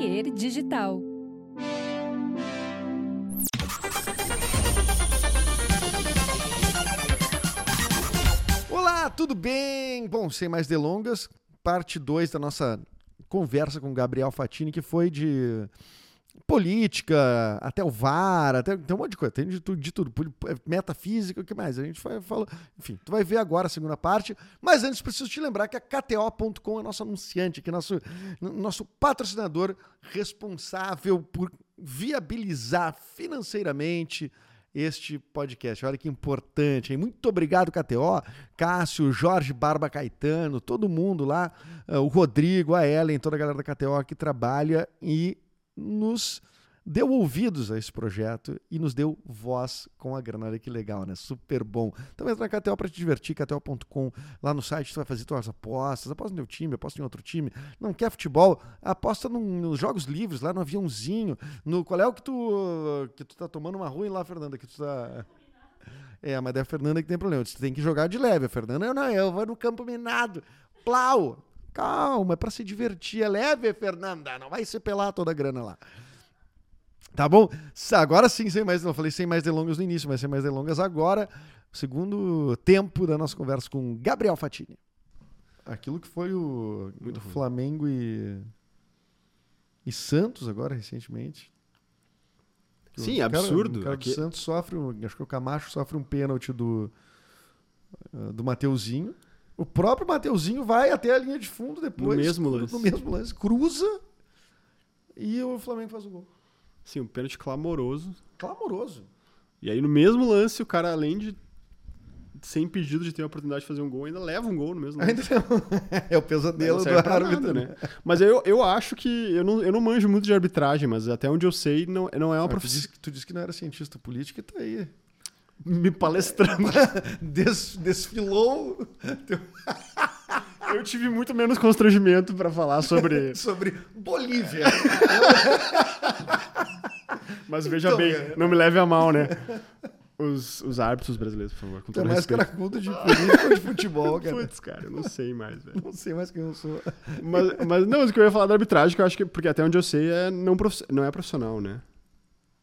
Digital. Olá, tudo bem? Bom, sem mais delongas, parte 2 da nossa conversa com o Gabriel Fatini, que foi de política, até o VAR, até tem um monte de coisa, tem de tudo, de tudo, metafísica, o que mais? A gente falou, enfim, tu vai ver agora a segunda parte, mas antes preciso te lembrar que a KTO.com é nosso anunciante, que é nosso nosso patrocinador responsável por viabilizar financeiramente este podcast. Olha que importante, hein? Muito obrigado, KTO, Cássio, Jorge Barba Caetano, todo mundo lá, uh, o Rodrigo, a Ellen, toda a galera da KTO que trabalha e nos deu ouvidos a esse projeto e nos deu voz com a grana. Olha que legal, né? Super bom. Então entra na KTO para te divertir, KTO.com. Lá no site tu vai fazer tuas apostas. Aposta no teu time, aposta em outro time. Não quer futebol? Aposta num, nos jogos livres, lá no aviãozinho. No, qual é o que tu, que tu tá tomando uma ruim lá, Fernanda? Que tu tá... É, mas é a Fernanda que tem problema. Você tem que jogar de leve. A Fernanda, eu não, eu vou no campo minado. Plau! Calma, é pra se divertir. É leve, Fernanda. Não vai se pelar toda a grana lá. Tá bom? Agora sim, sem mais. Não falei sem mais delongas no início, mas sem mais delongas agora. Segundo tempo da nossa conversa com Gabriel Fatini. Aquilo que foi o, o Flamengo e. E Santos agora, recentemente. Sim, o absurdo. Cara, o cara do Santos sofre, acho que o Camacho sofre um pênalti do, do Mateuzinho. O próprio Mateuzinho vai até a linha de fundo depois. No mesmo lance. No mesmo lance. Cruza e o Flamengo faz o gol. Sim, um pênalti clamoroso. Clamoroso. E aí no mesmo lance, o cara, além de ser impedido de ter a oportunidade de fazer um gol, ainda leva um gol no mesmo lance. é o pesadelo do árbitro, né? Mas eu, eu acho que. Eu não, eu não manjo muito de arbitragem, mas até onde eu sei, não, não é uma profissão. Tu, tu disse que não era cientista político e tá aí me palestrando. Des, desfilou. Eu tive muito menos constrangimento para falar sobre. sobre Bolívia. Mas veja então, bem, não me leve a mal, né? Os, os árbitros brasileiros, por favor. Com é mais cracudo de política ou de futebol, cara? Putz, cara, eu não sei mais, velho. Não sei mais quem eu sou. Mas, mas não, o que eu ia falar da arbitragem, que eu acho que, porque até onde eu sei, é não, prof, não é profissional, né?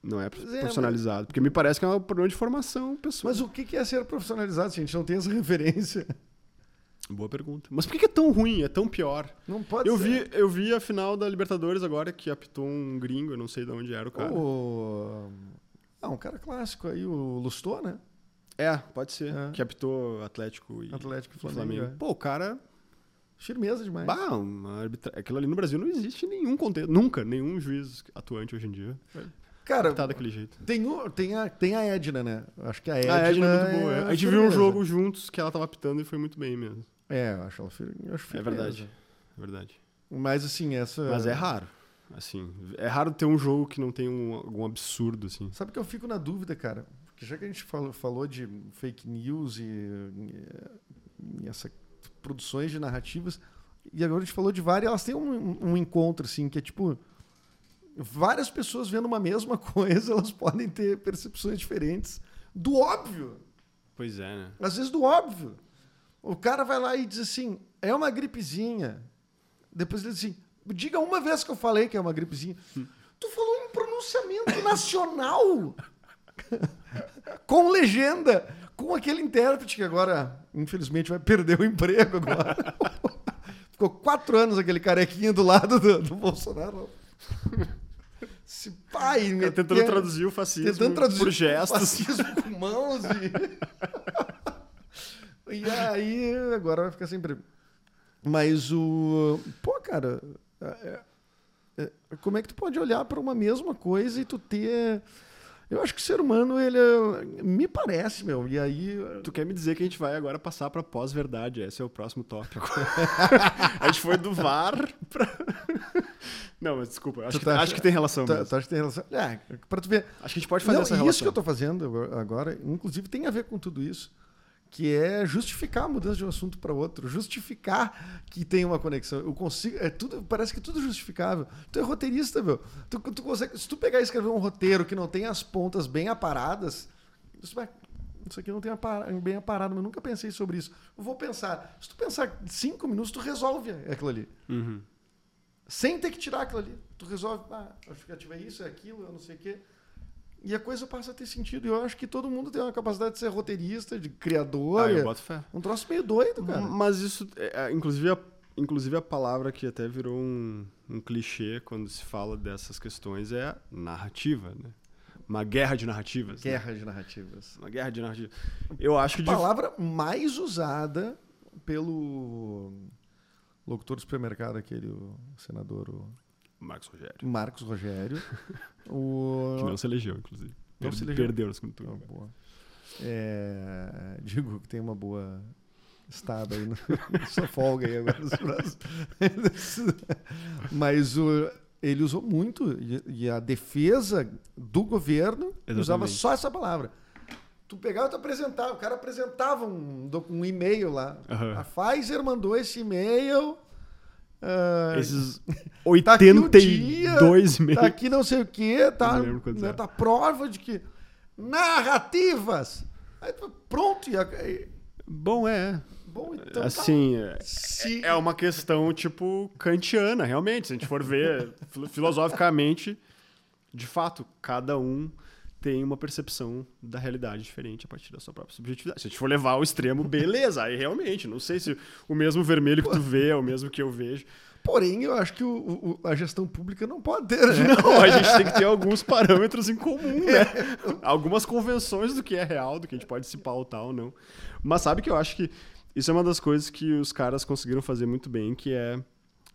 Não é profissionalizado. É, mas... Porque me parece que é um problema de formação pessoal. Mas o que é ser profissionalizado se a gente não tem essa referência? Boa pergunta. Mas por que é tão ruim? É tão pior? Não pode eu ser. Vi, eu vi a final da Libertadores agora, que apitou um gringo, eu não sei de onde era o cara. O... Ah, um cara clássico aí, o Lustor, né? É, pode ser. É. Que apitou Atlético e Atlético e Flamengo. Flamengo. É. Pô, o cara... Firmeza demais. Bah, uma arbitra... Aquilo ali no Brasil não existe nenhum contexto. Nunca, nenhum juiz atuante hoje em dia. É. Cara, tá daquele jeito. Tem, o, tem, a, tem a Edna, né? Acho que a Edna. A Edna é muito boa. É a gente viu um jogo juntos que ela tava apitando e foi muito bem mesmo. É, eu acho ela eu acho É verdade. É verdade. Mas assim, essa. Mas é raro. Assim, é raro ter um jogo que não tem um, algum absurdo, assim. Sabe que eu fico na dúvida, cara? Porque já que a gente falou, falou de fake news e, e, e essas produções de narrativas, e agora a gente falou de várias, elas têm um, um encontro, assim, que é tipo várias pessoas vendo uma mesma coisa, elas podem ter percepções diferentes do óbvio. Pois é, né? Às vezes do óbvio. O cara vai lá e diz assim: é uma gripezinha. Depois ele diz assim: diga uma vez que eu falei que é uma gripezinha. Hum. Tu falou em pronunciamento nacional. com legenda. Com aquele intérprete que agora, infelizmente, vai perder o emprego agora. Ficou quatro anos aquele carequinho do lado do, do Bolsonaro. Esse pai, né? Tentando traduzir o fascismo tentando traduzir por gestos. Fascismo com mãos e... e aí, agora vai ficar sempre... Mas o... Pô, cara... É... É... Como é que tu pode olhar para uma mesma coisa e tu ter eu acho que o ser humano, ele é, me parece, meu. E aí. Tu quer me dizer que a gente vai agora passar para pós-verdade? Esse é o próximo tópico. a gente foi do VAR para. Não, mas desculpa. Acho, que, tá, acho que tem relação. Tu, tu acha que tem relação? É, para tu ver. Acho que a gente pode fazer Não, essa relação. Isso que eu tô fazendo agora, inclusive, tem a ver com tudo isso que é justificar a mudança de um assunto para outro, justificar que tem uma conexão. Eu consigo, é tudo, parece que é tudo justificável. Tu é roteirista, meu. Tu, tu consegue, se tu pegar e escrever um roteiro que não tem as pontas bem aparadas, isso vai isso aqui não tem bem aparado, mas eu nunca pensei sobre isso. Eu vou pensar. Se tu pensar cinco minutos, tu resolve aquilo ali. Uhum. Sem ter que tirar aquilo ali. Tu resolve, ah, a justificativa é isso, é aquilo, eu não sei o quê. E a coisa passa a ter sentido. E eu acho que todo mundo tem uma capacidade de ser roteirista, de criador. Ah, eu boto fé. Um troço meio doido, cara. Mas isso, é, é, inclusive, a, inclusive a palavra que até virou um, um clichê quando se fala dessas questões é narrativa, né? Uma guerra de narrativas. Né? Guerra né? de narrativas. Uma guerra de narrativas. Eu acho que. A palavra mais usada pelo locutor do supermercado, aquele, o senador. O... Marcos Rogério. Marcos Rogério. o... Que não se elegeu, inclusive. Não se elegeu. Perdeu no segundo turno. boa. É, digo que tem uma boa estado aí, no, sua folga aí agora nos próximos. Mas o, ele usou muito, e, e a defesa do governo Exatamente. usava só essa palavra. Tu pegava e tu apresentava, o cara apresentava um, um e-mail lá. Uhum. A Pfizer mandou esse e-mail Uh, Esses 82 tá e-mails. Tá aqui não sei o que, tá, né, tá prova de que narrativas. Aí, pronto. E, Bom, é. Bom, então assim, tá. é, é uma questão tipo kantiana, realmente. Se a gente for ver filosoficamente, de fato, cada um tem uma percepção da realidade diferente a partir da sua própria subjetividade. Se a gente for levar ao extremo, beleza, aí realmente, não sei se o mesmo vermelho que tu vê é o mesmo que eu vejo. Porém, eu acho que o, o, a gestão pública não pode ter, né? Não, a gente tem que ter alguns parâmetros em comum, né? É. Algumas convenções do que é real, do que a gente pode se pautar ou não. Mas sabe que eu acho que isso é uma das coisas que os caras conseguiram fazer muito bem, que é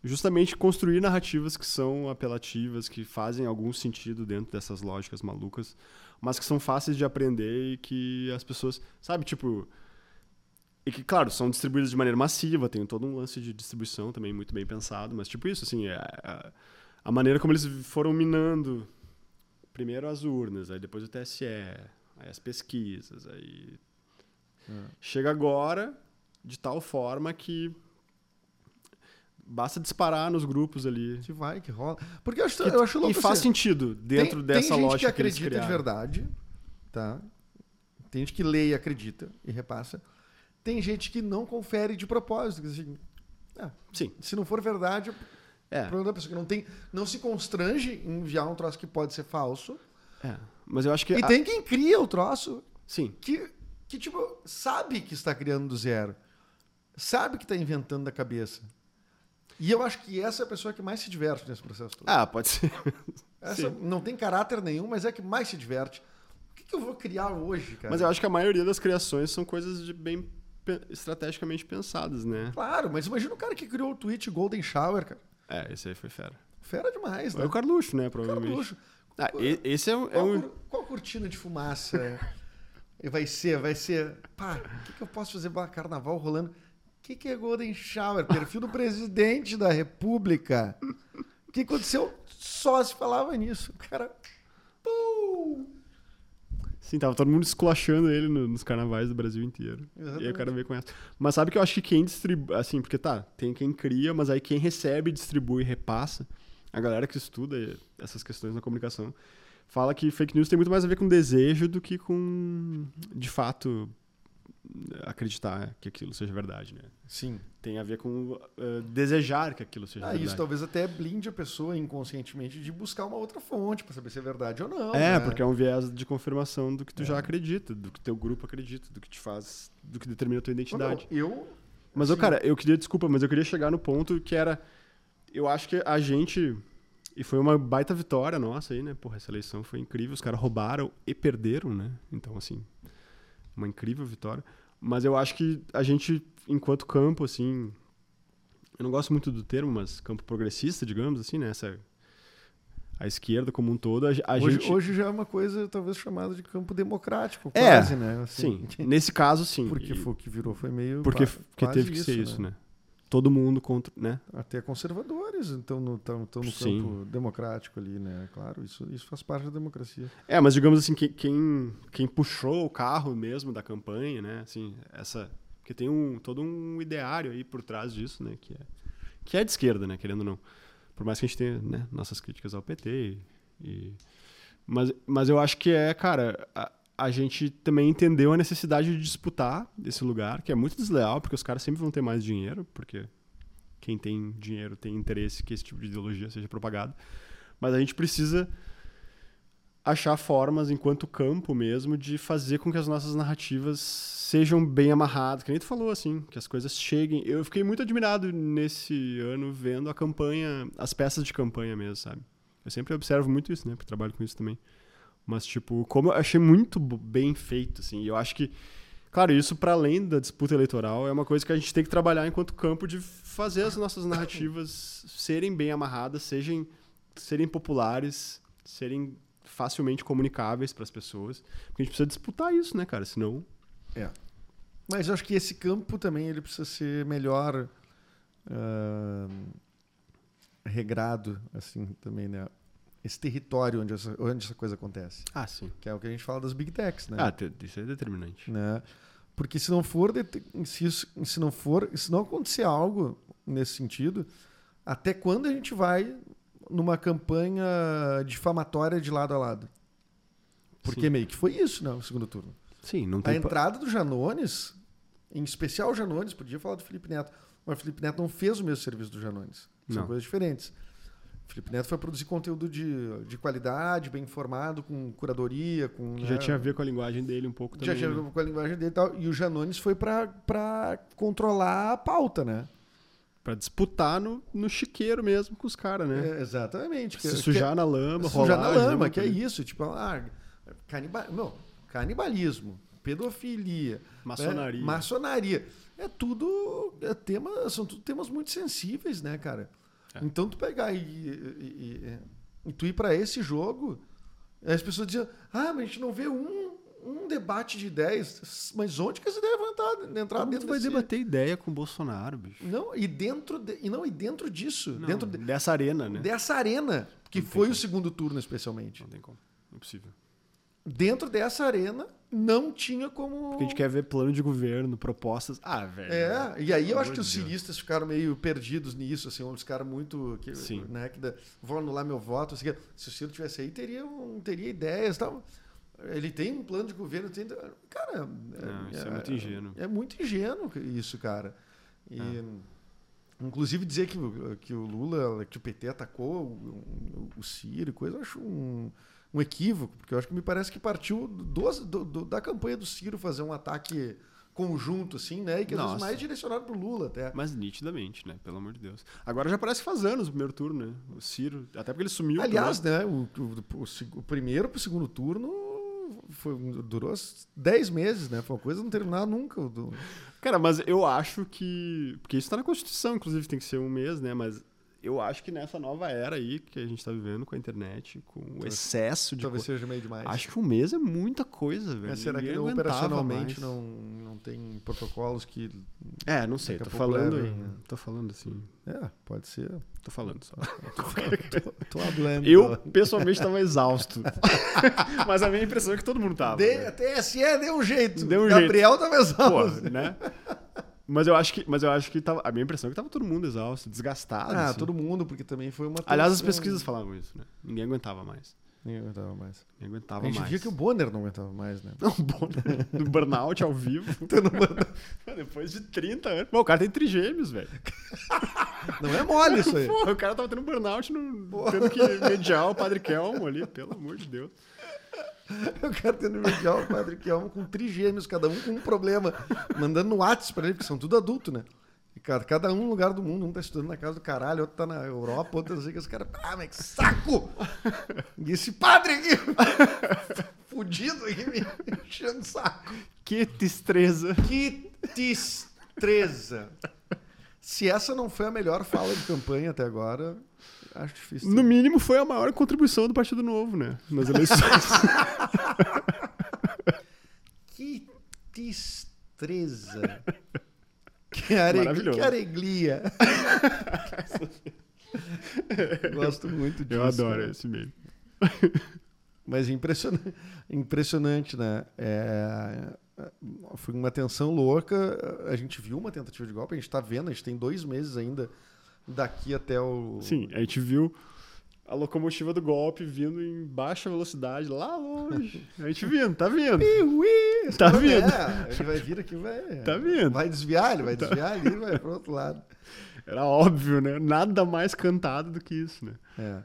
justamente construir narrativas que são apelativas, que fazem algum sentido dentro dessas lógicas malucas, mas que são fáceis de aprender e que as pessoas, sabe, tipo, e que, claro, são distribuídas de maneira massiva, tem todo um lance de distribuição também muito bem pensado, mas tipo isso, assim, é a, a maneira como eles foram minando primeiro as urnas, aí depois o TSE, aí as pesquisas, aí é. chega agora de tal forma que Basta disparar nos grupos ali. Que vai, que rola. Porque eu acho, eu acho louco. E faz assim, sentido dentro tem, dessa tem gente lógica que acredita que de verdade, tá? Tem gente que lê e acredita e repassa. Tem gente que não confere de propósito. Assim, é, Sim. Se não for verdade, é. o problema da pessoa que não tem, não se constrange em enviar um troço que pode ser falso. É. Mas eu acho que e a... tem quem cria o troço. Sim. Que que tipo sabe que está criando do zero, sabe que está inventando da cabeça. E eu acho que essa é a pessoa que mais se diverte nesse processo todo. Ah, pode ser. Essa Sim. não tem caráter nenhum, mas é que mais se diverte. O que, que, eu vou criar hoje, cara? Mas eu acho que a maioria das criações são coisas de bem estrategicamente pensadas, né? Claro, mas imagina o cara que criou o tweet Golden Shower, cara. É, esse aí foi fera. Fera demais, né? É o Carluxo, né, provavelmente. Carluxo. Ah, esse é um... Qual, é um... qual cortina de fumaça vai ser? Vai ser... Pá, o que, que eu posso fazer para carnaval rolando? O que, que é Golden Shower? Perfil do presidente da República. O que aconteceu? Só se falava nisso. O cara. Pum! Sim, tava todo mundo esculachando ele no, nos carnavais do Brasil inteiro. Exatamente. E aí o cara veio com essa. Mas sabe que eu acho que quem distribui. Assim, porque tá, tem quem cria, mas aí quem recebe, distribui e repassa. A galera que estuda essas questões na comunicação fala que fake news tem muito mais a ver com desejo do que com, de fato, acreditar que aquilo seja verdade, né? Sim. Tem a ver com uh, desejar que aquilo seja ah, verdade. Isso talvez até blinde a pessoa inconscientemente de buscar uma outra fonte para saber se é verdade ou não. É, né? porque é um viés de confirmação do que tu é. já acredita, do que teu grupo acredita, do que te faz, do que determina a tua identidade. Não, eu. Mas, assim, cara, eu queria, desculpa, mas eu queria chegar no ponto que era. Eu acho que a gente. E foi uma baita vitória nossa aí, né? Porra, essa eleição foi incrível. Os caras roubaram e perderam, né? Então, assim, uma incrível vitória. Mas eu acho que a gente, enquanto campo, assim. Eu não gosto muito do termo, mas campo progressista, digamos assim, né? Essa, a esquerda como um todo, a, a hoje, gente... Hoje já é uma coisa talvez chamada de campo democrático, é, quase, é, né? Assim, sim, nesse caso sim. Porque foi o que virou, foi meio... Porque, porque teve que ser isso, né? né? Todo mundo contra, né? Até conservadores estão no, tão, tão no Sim. campo democrático ali, né? Claro, isso, isso faz parte da democracia. É, mas digamos assim, quem, quem, quem puxou o carro mesmo da campanha, né? Assim, essa... Porque tem um, todo um ideário aí por trás disso, né? Que é, que é de esquerda, né? Querendo ou não. Por mais que a gente tenha né, nossas críticas ao PT e... e mas, mas eu acho que é, cara... A, a gente também entendeu a necessidade de disputar esse lugar, que é muito desleal, porque os caras sempre vão ter mais dinheiro, porque quem tem dinheiro tem interesse que esse tipo de ideologia seja propagado. Mas a gente precisa achar formas, enquanto campo mesmo, de fazer com que as nossas narrativas sejam bem amarradas, que nem tu falou, assim, que as coisas cheguem. Eu fiquei muito admirado nesse ano vendo a campanha, as peças de campanha mesmo, sabe? Eu sempre observo muito isso, né? Porque trabalho com isso também. Mas, tipo, como eu achei muito bem feito, assim, e eu acho que Claro, isso para além da disputa eleitoral é uma coisa que a gente tem que trabalhar enquanto campo de fazer as nossas narrativas serem bem amarradas, sejam, serem populares, serem facilmente comunicáveis para as pessoas. Porque a gente precisa disputar isso, né, cara? Senão. É. Mas eu acho que esse campo também ele precisa ser melhor uh, regrado, assim, também, né? Esse território onde essa, onde essa coisa acontece. Ah, sim. Que é o que a gente fala das big techs, né? Ah, isso é determinante. Né? Porque se não for se, isso, se não for, se não acontecer algo nesse sentido, até quando a gente vai numa campanha difamatória de lado a lado? Porque Sim. meio que foi isso, né, no segundo turno. Sim, não tem A entrada do Janones, em especial o Janones, podia falar do Felipe Neto, mas o Felipe Neto não fez o mesmo serviço do Janones. São não. coisas diferentes. Felipe Neto foi produzir conteúdo de, de qualidade, bem informado, com curadoria, com. Que já né, tinha a ver com a linguagem dele um pouco também. Já tinha a ver né? com a linguagem dele e tal. E o Janones foi para controlar a pauta, né? Para disputar no, no chiqueiro mesmo com os caras, né? É, exatamente. Se sujar que, na lama, Sujar na lama, que é isso. Tipo, ah, canibal, não, canibalismo, pedofilia, maçonaria. Né? Maçonaria. É tudo é tema, são tudo temas muito sensíveis, né, cara? É. Então tu pegar e, e, e, e tu ir para esse jogo, as pessoas diziam, ah, mas a gente não vê um, um debate de ideias. Mas onde que essa ideia vai entrar, entrar Como dentro vai desse... debater ideia com o Bolsonaro, bicho? Não, e dentro de, e não e dentro disso, não, dentro de, dessa arena, né? Dessa arena, que não foi o segundo turno especialmente. Não tem como, impossível. Dentro dessa arena, não tinha como. Porque a gente quer ver plano de governo, propostas. Ah, velho. É, e aí eu acho que os ciristas ficaram meio perdidos nisso, assim, uns caras muito. Que, Sim. Né, que da, vão anular meu voto. Assim, se o Ciro tivesse aí, teria, um, teria ideias tal. Ele tem um plano de governo. Tem, cara. Não, é, isso é, é, muito ingênuo. É muito ingênuo isso, cara. E. É. Inclusive dizer que, que o Lula, que o PT atacou o, o Ciro e coisa, eu acho um um equívoco, porque eu acho que me parece que partiu do, do, do, da campanha do Ciro fazer um ataque conjunto, assim, né? E que às vezes mais direcionado pro Lula até. Mas nitidamente, né? Pelo amor de Deus. Agora já parece que faz anos o primeiro turno, né? O Ciro, até porque ele sumiu. Aliás, né? O, o, o, o primeiro pro segundo turno foi, durou 10 meses, né? Foi uma coisa não terminar nunca. Do... Cara, mas eu acho que. Porque isso tá na Constituição, inclusive tem que ser um mês, né? Mas eu acho que nessa nova era aí que a gente está vivendo com a internet, com o excesso de. Talvez seja meio demais. Acho que um mês é muita coisa, velho. Mas será que operacionalmente não, não tem protocolos que. É, não sei. Tô falando. Levem... Tô falando assim. É, pode ser. Tô falando só. tô, tô, hablando. Eu, pessoalmente, estava exausto. Mas a minha impressão é que todo mundo tava. De, né? TSE deu um jeito. Deu um Gabriel jeito. tava exausto. Pô, né? Mas eu acho que, mas eu acho que tava, a minha impressão é que tava todo mundo exausto, desgastado. Ah, assim. todo mundo, porque também foi uma. Aliás, as pesquisas falavam isso, né? Ninguém aguentava mais. Ninguém aguentava mais. Ninguém aguentava mais. A gente mais. via que o Bonner não aguentava mais, né? Não, o Bonner. Do burnout ao vivo. Depois de 30 anos. Bom, o cara tem trigêmeos, velho. Não é mole isso aí. Pô, o cara tava tendo burnout, no, tendo que mediar o Padre Kelmo ali, pelo amor de Deus. Eu quero ter no medial o Padre Kelmo com trigêmeos, cada um com um problema, mandando no WhatsApp pra ele, porque são tudo adulto, né? E, cara, cada um no lugar do mundo, um tá estudando na casa do caralho, outro tá na Europa, outro não sei o que, os caras, ah, mas que saco! E esse padre aqui, fudido aqui, me enchendo o saco. Que destreza. Que destreza. Se essa não foi a melhor fala de campanha até agora, Acho difícil. No mínimo, foi a maior contribuição do Partido Novo, né? Nas eleições. que destreza. Que, que areglia. Gosto muito disso. Eu adoro cara. esse meio. Mas impressionante, impressionante né? É, foi uma tensão louca. A gente viu uma tentativa de golpe, a gente está vendo, a gente tem dois meses ainda daqui até o. Sim, a gente viu a locomotiva do golpe vindo em baixa velocidade lá longe. A gente vindo, tá vindo. Piuí, tá vindo. É, ele vai vir aqui, vai. Tá vindo. Vai desviar, ele vai tá. desviar ali, vai pro outro lado. Era óbvio, né? Nada mais cantado do que isso, né? É.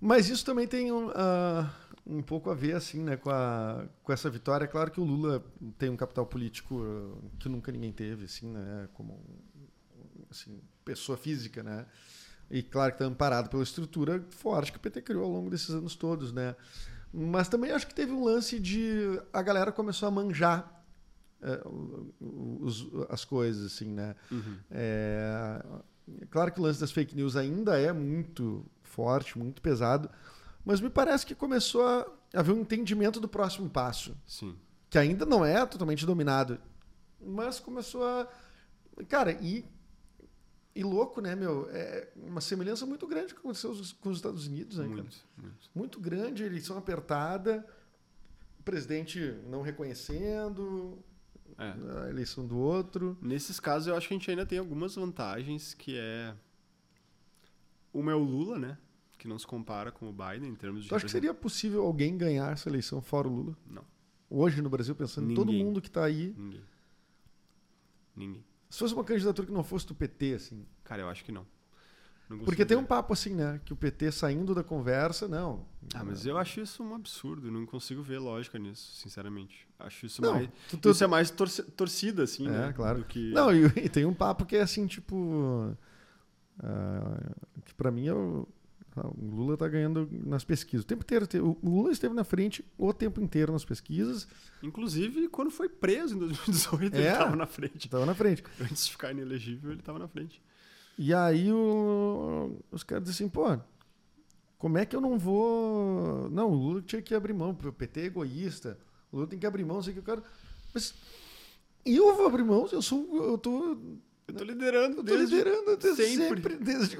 Mas isso também tem um, uh, um pouco a ver, assim, né, com, a, com essa vitória. É claro que o Lula tem um capital político que nunca ninguém teve, assim, né, como assim, pessoa física, né? E claro que está amparado pela estrutura forte que o PT criou ao longo desses anos todos, né? Mas também acho que teve um lance de a galera começou a manjar é, os, as coisas, assim, né? Uhum. É, claro que o lance das fake news ainda é muito forte, muito pesado, mas me parece que começou a haver um entendimento do próximo passo. Sim. Que ainda não é totalmente dominado, mas começou a. Cara, e e louco, né, meu? É uma semelhança muito grande que aconteceu com os Estados Unidos, né, muito, muito. muito grande, eleição apertada, o presidente não reconhecendo é. a eleição do outro. Nesses casos, eu acho que a gente ainda tem algumas vantagens, que é... Uma é o Lula, né? Que não se compara com o Biden em termos de... Tu acha que seria possível alguém ganhar essa eleição fora o Lula? Não. Hoje no Brasil, pensando em todo mundo que está aí... Ninguém. Ninguém. Se fosse uma candidatura que não fosse do PT, assim. Cara, eu acho que não. não Porque tem um papo assim, né? Que o PT saindo da conversa, não. Ah, mas eu acho isso um absurdo. Não consigo ver lógica nisso, sinceramente. Acho isso não, mais. Tu, tu... Isso é mais torce, torcida, assim, é, né? claro. Que... Não, e, e, tem um papo que é assim, tipo. Uh, que para mim é o o Lula está ganhando nas pesquisas. O tempo inteiro. O Lula esteve na frente o tempo inteiro nas pesquisas. Inclusive, quando foi preso em 2018, é, ele estava na frente. Estava na frente. Antes de ficar inelegível, ele estava na frente. E aí o, os caras dizem assim, pô, como é que eu não vou. Não, o Lula tinha que abrir mão, o PT é egoísta. O Lula tem que abrir mão, sei que o cara. Mas eu vou abrir mão, eu sou. Eu tô. Eu tô liderando, eu tô desde liderando desde sempre. sempre desde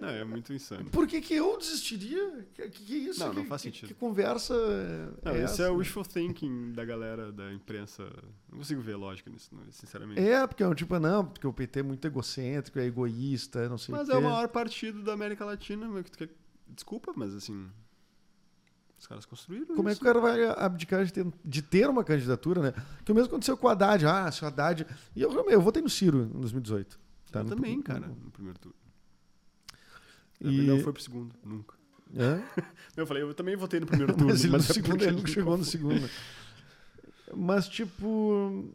não, é muito insano. Por que, que eu desistiria? Que, que, que é isso? Não, que, não faz sentido. Que, conversa. Não, é isso essa? é o wishful thinking da galera da imprensa. Não consigo ver lógica nisso, sinceramente. É, porque é um tipo, não, porque o PT é muito egocêntrico, é egoísta, não sei mas o Mas é o maior partido da América Latina. Desculpa, mas assim. Os caras construíram Como isso. é que o cara vai abdicar de ter, de ter uma candidatura, né? Que o mesmo aconteceu com o Haddad. Ah, se o Haddad. E eu, eu votei no Ciro em 2018. Tá? Eu no, também, cara, no primeiro turno. E... Não foi pro segundo, nunca. É? Eu falei, eu também votei no primeiro turno. mas ele, mas no segundo, ele nunca chegou no segundo. Mas, tipo.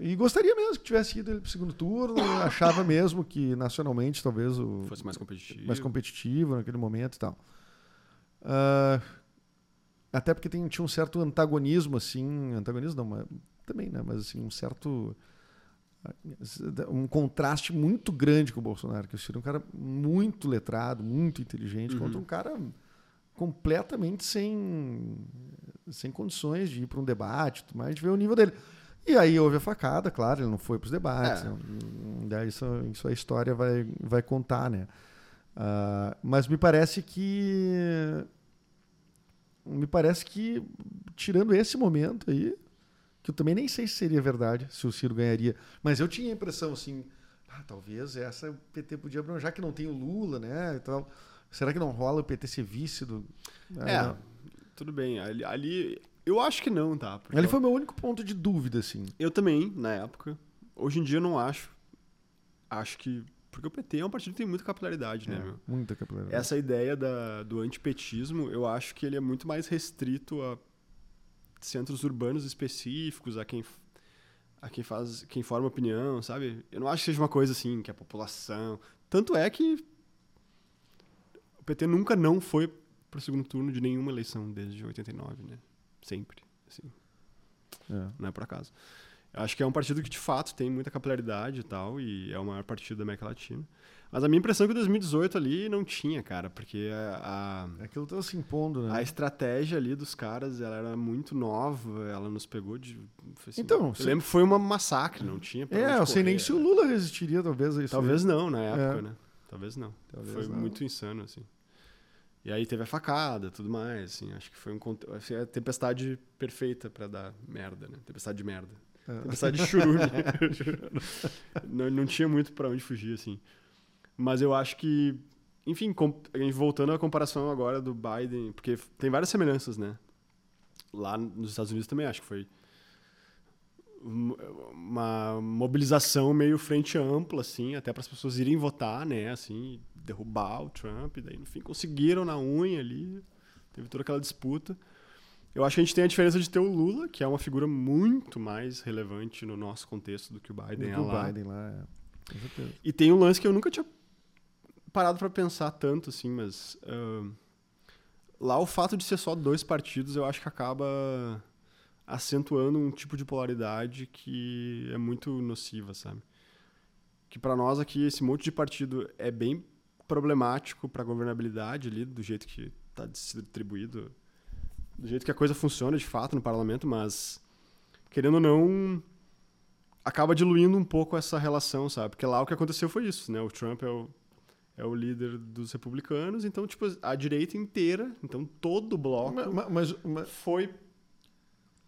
E gostaria mesmo que tivesse ido ele pro segundo turno. achava mesmo que nacionalmente talvez o. Fosse mais competitivo. Mais competitivo naquele momento e tal. Uh, até porque tem, tinha um certo antagonismo, assim. Antagonismo não, mas, também, né? Mas assim, um certo um contraste muito grande com o Bolsonaro, que o Ciro é um cara muito letrado, muito inteligente, uhum. contra um cara completamente sem, sem condições de ir para um debate, mas a gente vê o nível dele. E aí houve a facada, claro, ele não foi para os debates. É. Né? Isso, isso a história vai, vai contar, né? Uh, mas me parece que me parece que tirando esse momento aí que eu também nem sei se seria verdade, se o Ciro ganharia. Mas eu tinha a impressão, assim, ah, talvez essa o PT podia abrir, já que não tem o Lula, né? Então, será que não rola o PT ser vice do. É, ah, tudo bem. Ali, ali, eu acho que não, tá? Porque Ali foi o meu único ponto de dúvida, assim. Eu também, na época. Hoje em dia eu não acho. Acho que. Porque o PT é um partido que tem muita capilaridade, né, é, meu? Muita capilaridade. Essa ideia da, do antipetismo, eu acho que ele é muito mais restrito a centros urbanos específicos, a quem a quem faz, quem forma opinião, sabe? Eu não acho que seja uma coisa assim, que a população. Tanto é que o PT nunca não foi para o segundo turno de nenhuma eleição desde 89, né? Sempre, assim. É. Não é por acaso. Eu acho que é um partido que de fato tem muita capilaridade e tal, e é o maior partido da América Latina. Mas a minha impressão é que 2018 ali não tinha, cara, porque a. a Aquilo tava se impondo, né? A estratégia ali dos caras, ela era muito nova, ela nos pegou de. Assim, então. Eu lembro que foi uma massacre, não tinha. Pra é, eu sei nem se o Lula resistiria, talvez, a isso. Talvez aí. não, na época, é. né? Talvez não. Talvez foi não. muito insano, assim. E aí teve a facada, tudo mais, assim. Acho que foi um. Assim, a tempestade perfeita para dar merda, né? Tempestade de merda. É. Tempestade de churume. não, não tinha muito para onde fugir, assim. Mas eu acho que, enfim, voltando à comparação agora do Biden, porque tem várias semelhanças, né? Lá nos Estados Unidos também acho que foi. uma mobilização meio frente ampla, assim, até para as pessoas irem votar, né, assim, derrubar o Trump, e daí no fim conseguiram na unha ali, teve toda aquela disputa. Eu acho que a gente tem a diferença de ter o Lula, que é uma figura muito mais relevante no nosso contexto do que o Biden Do é que o lá. Biden lá, é. Com certeza. E tem um lance que eu nunca tinha parado para pensar tanto, assim, mas ah, lá o fato de ser só dois partidos, eu acho que acaba acentuando um tipo de polaridade que é muito nociva, sabe? Que para nós aqui esse monte de partido é bem problemático para governabilidade ali, do jeito que está distribuído, do jeito que a coisa funciona de fato no parlamento, mas querendo ou não acaba diluindo um pouco essa relação, sabe? Porque lá o que aconteceu foi isso, né? O Trump é o, é o líder dos republicanos, então, tipo, a direita inteira, então todo o bloco Ma- Mas, mas, foi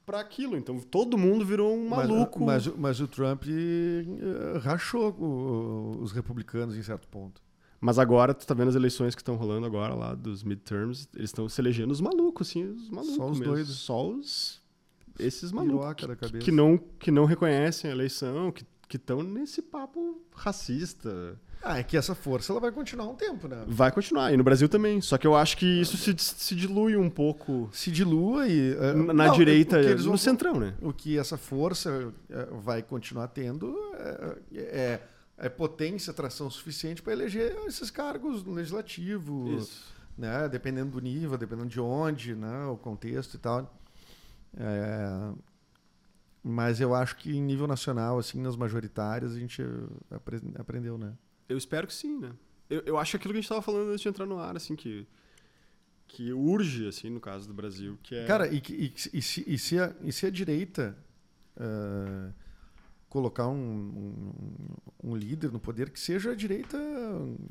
para aquilo. Então todo mundo virou um mas- maluco. Mas, mas o Trump eh, rachou o- os republicanos em certo ponto. Mas agora, tu tá vendo as eleições que estão rolando agora lá dos midterms, eles estão se elegendo os malucos, assim, os malucos Só os mesmo. doidos. Só os... Esses malucos que, que não, que não reconhecem a eleição, que estão nesse papo racista. Ah, é que essa força ela vai continuar um tempo, né? Vai continuar, e no Brasil também. Só que eu acho que isso se, se dilui um pouco Se dilua e. eh, na na não, direita, eles no vão- centrão, né? O que essa força eh, vai continuar tendo é, é, é potência, atração suficiente para eleger esses cargos no legislativo, Isso. né? Dependendo do nível, dependendo de onde, né? O contexto e tal. É, mas eu acho que em nível nacional, assim, nas majoritárias, a gente apre- aprendeu, né? Eu espero que sim, né? Eu, eu acho aquilo que a gente tava falando antes de entrar no ar, assim, que, que urge, assim, no caso do Brasil, que é... Cara, e, e e se, e se a, e se a direita ah, colocar um, um, um líder no poder que seja a direita,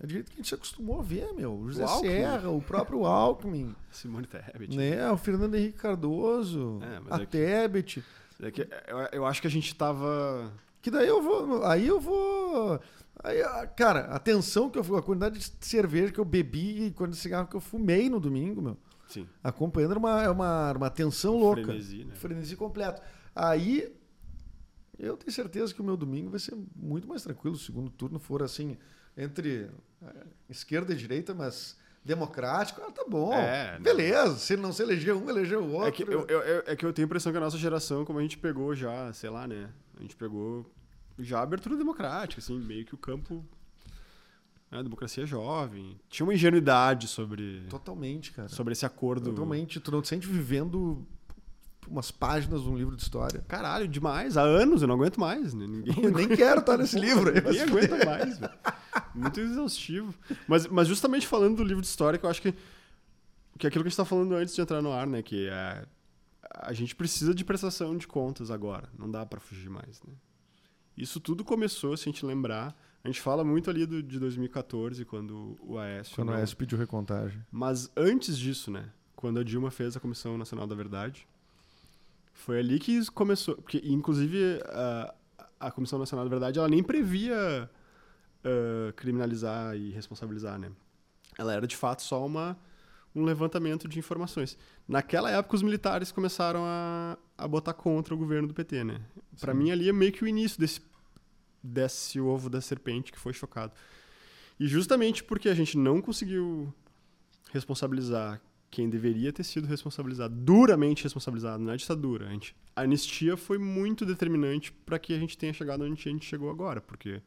a direita que a gente se acostumou a ver, meu. O José O Alckmin. Serra, o próprio Alckmin, Simone Tebet. né? o Fernando Henrique Cardoso, É, a é que- Tebet. É que eu, eu acho que a gente tava... Que daí eu vou. Aí eu vou. Aí, ah, cara, a tensão que eu fui, a quantidade de cerveja que eu bebi e quando de cigarro que eu fumei no domingo, meu. Sim, Acompanhando era uma, é uma, uma tensão louca. frenesi, né? Frenesi completo. Aí, eu tenho certeza que o meu domingo vai ser muito mais tranquilo. O segundo turno for assim, entre eh, esquerda e direita, mas democrático, ah, tá bom. É, não. Beleza. Se não se eleger um, eleger o outro. É que eu- eu- é que eu tenho a impressão que a nossa geração, como a gente pegou já, sei lá, né? A gente pegou já abertura democrática, assim, meio que o campo. Né, democracia jovem. Tinha uma ingenuidade sobre, Totalmente, cara. sobre esse acordo. Totalmente. Tu não te sente vivendo umas páginas de um livro de história. Caralho, demais. Há anos eu não aguento mais. Né? Ninguém, Eu nem quero estar nesse livro. Ninguém aguenta mais, velho. Muito exaustivo. Mas, mas justamente falando do livro de história, que eu acho que, que é aquilo que a gente tá falando antes de entrar no ar, né? Que é, a gente precisa de prestação de contas agora. Não dá pra fugir mais, né? Isso tudo começou, se a gente lembrar. A gente fala muito ali do, de 2014, quando o Aécio... Quando não- a S pediu recontagem. mas antes disso, né? Quando a Dilma fez a Comissão Nacional da Verdade, foi ali que começou. Porque, inclusive, a, a Comissão Nacional da Verdade, ela nem previa ah, criminalizar e responsabilizar, né? Ela era, de fato, só uma, um levantamento de informações. Naquela época, os militares começaram a, a botar contra o governo do PT, né? Sim. mim, ali é meio que o início desse, desse ovo da serpente que foi chocado. E justamente porque a gente não conseguiu responsabilizar quem deveria ter sido responsabilizado, duramente responsabilizado, não é ditadura. A, gente, a anistia foi muito determinante para que a gente tenha chegado onde a gente chegou agora, porque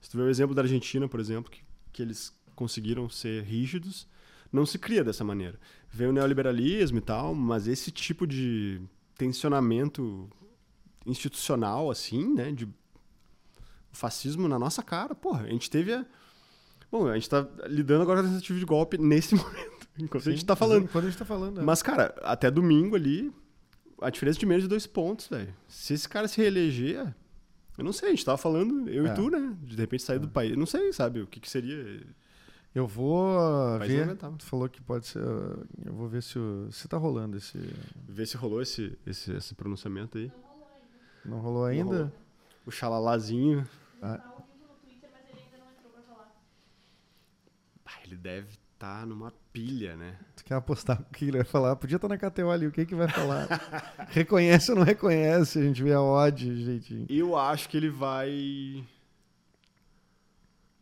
se tu vê o exemplo da Argentina, por exemplo, que, que eles conseguiram ser rígidos, não se cria dessa maneira. Vem o neoliberalismo e tal, mas esse tipo de tensionamento institucional, assim, né, de fascismo na nossa cara, porra, a gente teve a... Bom, a gente tá lidando agora com a tentativa de golpe nesse momento, enquanto a gente tá falando. Quando a gente tá falando. né? Mas, cara, até domingo ali, a diferença de menos de dois pontos, velho. Se esse cara se reeleger, eu não sei, a gente tava falando, eu É. e tu, né? De repente sair do país. Eu não sei, sabe, o que, que seria. Eu vou Mas ver. não aguentava. Tu falou que pode ser. Eu vou ver se, o- se tá rolando esse. Ver se rolou esse, esse, esse pronunciamento aí. Não rolou ainda? rolou. O xalalazinho. Ah, Tá ele não. Ah, deve tá numa pilha, né? Tu quer apostar o que ele vai falar? Podia estar na KTO ali, o que, que vai falar? reconhece ou não reconhece? A gente vê a odd, jeitinho. Eu acho que ele vai.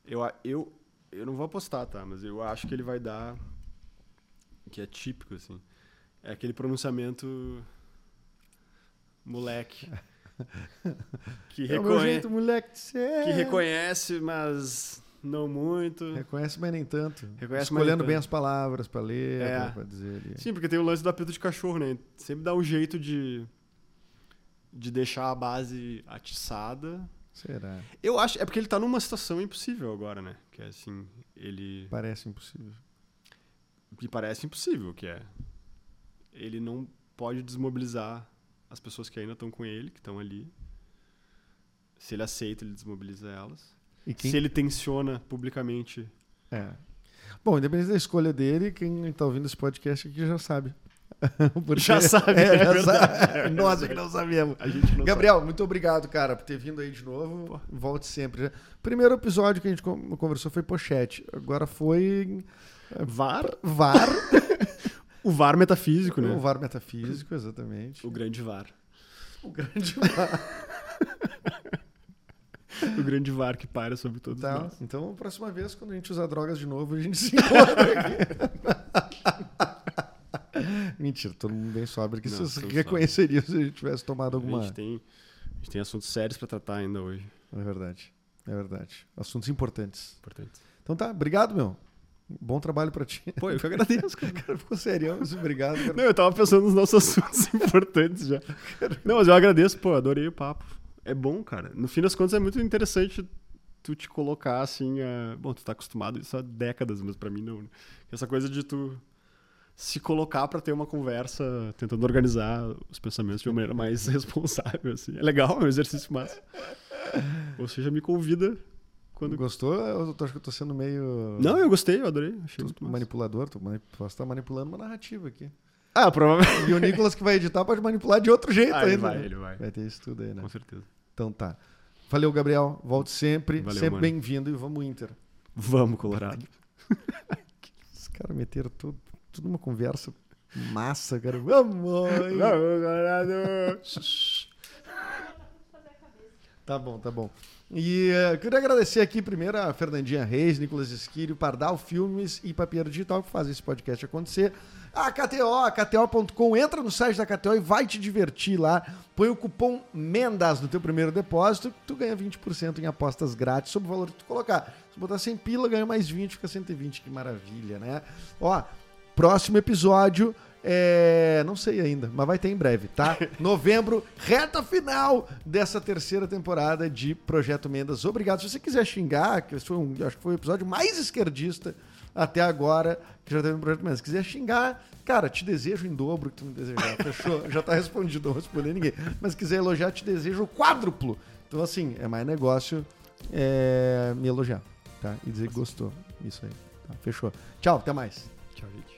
Eu, eu, eu não vou apostar, tá? Mas eu acho que ele vai dar. Que é típico, assim. É aquele pronunciamento. Moleque. Que, É o meu reconhe... jeito, moleque de ser. que reconhece, mas não muito. Reconhece, mas nem tanto. Reconhece, Escolhendo bem tanto. as palavras pra ler, É. pra, pra dizer ali. Sim, porque tem o lance do apito de cachorro, né? Sempre dá um jeito de. de deixar a base atiçada. Será? Eu acho. É porque ele tá numa situação impossível agora, né? Que é assim. Ele. Parece impossível. Me parece impossível, que é. Ele não pode desmobilizar as pessoas que ainda estão com ele, que estão ali. Se ele aceita, ele desmobiliza elas. E quem... Se ele tensiona publicamente. É. Bom, independente da escolha dele, quem tá ouvindo esse podcast aqui já sabe. Porque- Já sabe, É, é já verdade, sabe. é Nós é que não sabemos. A não Gabriel, muito obrigado, cara, por ter vindo aí de novo. Pô. Volte sempre. Primeiro episódio que a gente con- conversou foi pochete. Agora foi sabe. VAR. VAR. O VAR metafísico, né? o VAR metafísico, exatamente. O grande VAR. O grande VAR. O grande VAR que para sobre todos Tá, nós. então, próxima vez, quando a gente usar drogas de novo, a gente se encontra aqui. Mentira, todo mundo bem sóbrio que vocês reconheceriam se a gente tivesse tomado A alguma. gente, tem, a gente tem assuntos sérios pra tratar ainda hoje. É verdade. É verdade. Assuntos importantes. Importante. Então tá, obrigado, meu. Bom trabalho pra ti. Pô, eu que agradeço, cara. Cara, ficou serião, mas obrigado. cara. Não, eu tava pensando nos nossos assuntos importantes já. Não, mas eu agradeço, pô, adorei o papo. É bom, cara. No fim das contas é muito interessante tu te colocar assim, a... bom, tu tá acostumado a isso há décadas, mas pra mim não. né? Essa coisa de tu se colocar pra ter uma conversa, tentando organizar os pensamentos de uma maneira mais responsável, assim. É legal, é um exercício massa. Ou seja, me convida quando... Gostou? Eu tô- acho que eu tô sendo meio. Não, eu gostei, eu adorei. Achei tu- manipulador. Tu mani- posso estar manipulando uma narrativa aqui. Ah, provavelmente. E o Nicolas que vai editar pode manipular de outro jeito Ah, ele ainda. vai, né? ele vai. Vai ter isso tudo aí, né? Com certeza. Então tá. Valeu, Gabriel. Volte sempre. Valeu, sempre bem-vindo e vamos Inter. Vamos, Colorado. Os caras meteram tudo, tudo numa conversa massa, cara. Vamos! Vamos, Colorado! Tá bom, tá bom. E eh, queria agradecer aqui primeiro a Fernandinha Reis, Nicolas Esquírio, Pardal Filmes e Papieiro Digital que fazem esse podcast acontecer. A KTO, a KTO.com, entra no site da KTO e vai te divertir lá. Põe o cupom MENDAS no teu primeiro depósito, tu ganha 20% em apostas grátis sobre o valor que tu colocar. Se botar 100 pila, ganha mais 20, fica 120, que maravilha, né? Ó, próximo episódio, é... não sei ainda, mas vai ter em breve, tá? Novembro, reta final dessa terceira temporada de Projeto Mendas. Obrigado. Se você quiser xingar, que foi um, acho que foi o episódio mais esquerdista até agora que já teve no Projeto Mendas. Se quiser xingar, cara, te desejo em dobro que tu me desejar. Fechou? já tá respondido, não vou responder ninguém. Mas se quiser elogiar, te desejo o quádruplo. Então, assim, é mais negócio é, me elogiar, tá? E dizer que gostou. Isso aí. Tá, fechou. Tchau, até mais. Tchau, gente.